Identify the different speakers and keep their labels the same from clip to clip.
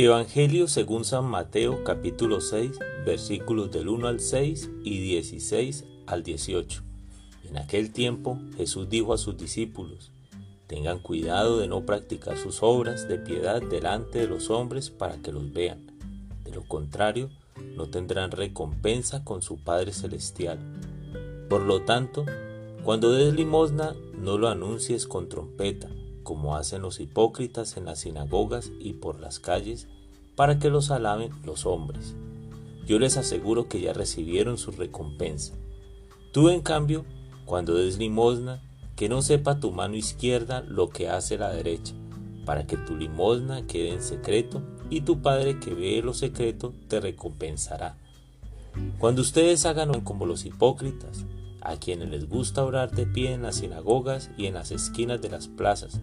Speaker 1: Evangelio según San Mateo capítulo 6 versículos del 1 al 6 y 16 al 18. En aquel tiempo Jesús dijo a sus discípulos, tengan cuidado de no practicar sus obras de piedad delante de los hombres para que los vean. De lo contrario, no tendrán recompensa con su Padre Celestial. Por lo tanto, cuando des limosna, no lo anuncies con trompeta como hacen los hipócritas en las sinagogas y por las calles, para que los alaben los hombres. Yo les aseguro que ya recibieron su recompensa. Tú, en cambio, cuando des limosna, que no sepa tu mano izquierda lo que hace la derecha, para que tu limosna quede en secreto, y tu Padre que ve lo secreto te recompensará. Cuando ustedes hagan como los hipócritas, a quienes les gusta orar de pie en las sinagogas y en las esquinas de las plazas,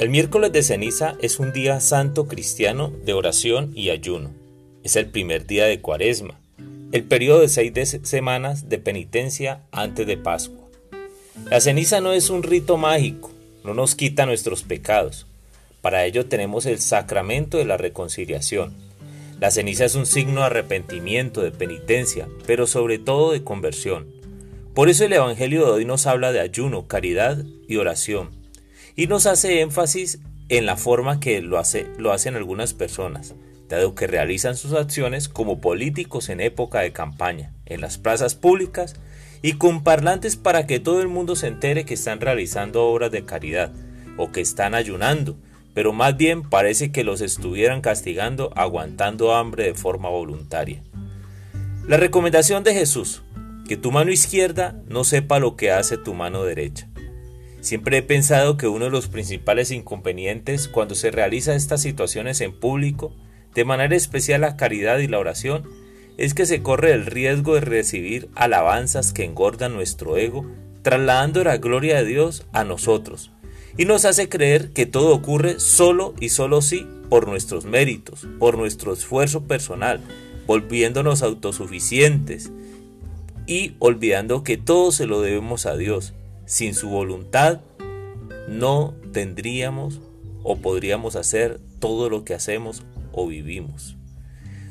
Speaker 1: El miércoles de ceniza es un día santo cristiano de oración y ayuno. Es el primer día de cuaresma, el periodo de seis semanas de penitencia antes de Pascua. La ceniza no es un rito mágico, no nos quita nuestros pecados. Para ello tenemos el sacramento de la reconciliación. La ceniza es un signo de arrepentimiento, de penitencia, pero sobre todo de conversión. Por eso el Evangelio de hoy nos habla de ayuno, caridad y oración y nos hace énfasis en la forma que lo, hace, lo hacen algunas personas, dado que realizan sus acciones como políticos en época de campaña, en las plazas públicas y con parlantes para que todo el mundo se entere que están realizando obras de caridad o que están ayunando, pero más bien parece que los estuvieran castigando aguantando hambre de forma voluntaria. La recomendación de Jesús, que tu mano izquierda no sepa lo que hace tu mano derecha. Siempre he pensado que uno de los principales inconvenientes cuando se realiza estas situaciones en público, de manera especial la caridad y la oración, es que se corre el riesgo de recibir alabanzas que engordan nuestro ego, trasladando la gloria de Dios a nosotros, y nos hace creer que todo ocurre solo y solo sí por nuestros méritos, por nuestro esfuerzo personal, volviéndonos autosuficientes y olvidando que todo se lo debemos a Dios sin su voluntad, no tendríamos o podríamos hacer todo lo que hacemos o vivimos.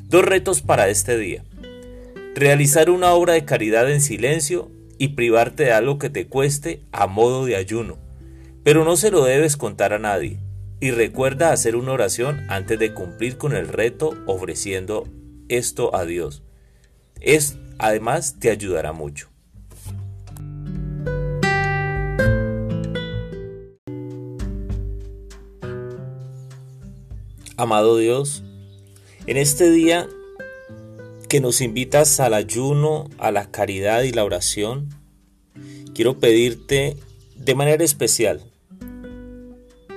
Speaker 1: Dos retos para este día. Realizar una obra de caridad en silencio y privarte de algo que te cueste a modo de ayuno. Pero no se lo debes contar a nadie. Y recuerda hacer una oración antes de cumplir con el reto ofreciendo esto a Dios. Es, además te ayudará mucho. Amado Dios, en este día que nos invitas al ayuno, a la caridad y la oración, quiero pedirte de manera especial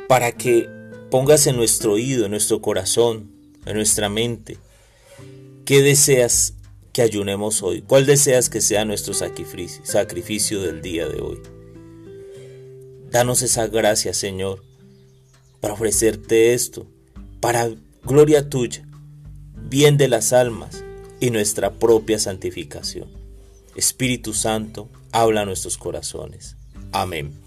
Speaker 1: para que pongas en nuestro oído, en nuestro corazón, en nuestra mente, qué deseas que ayunemos hoy, cuál deseas que sea nuestro sacrificio, del día de hoy. Danos esa gracia, Señor, para ofrecerte esto para gloria tuya, bien de las almas y nuestra propia santificación. Espíritu Santo, habla a nuestros corazones. Amén.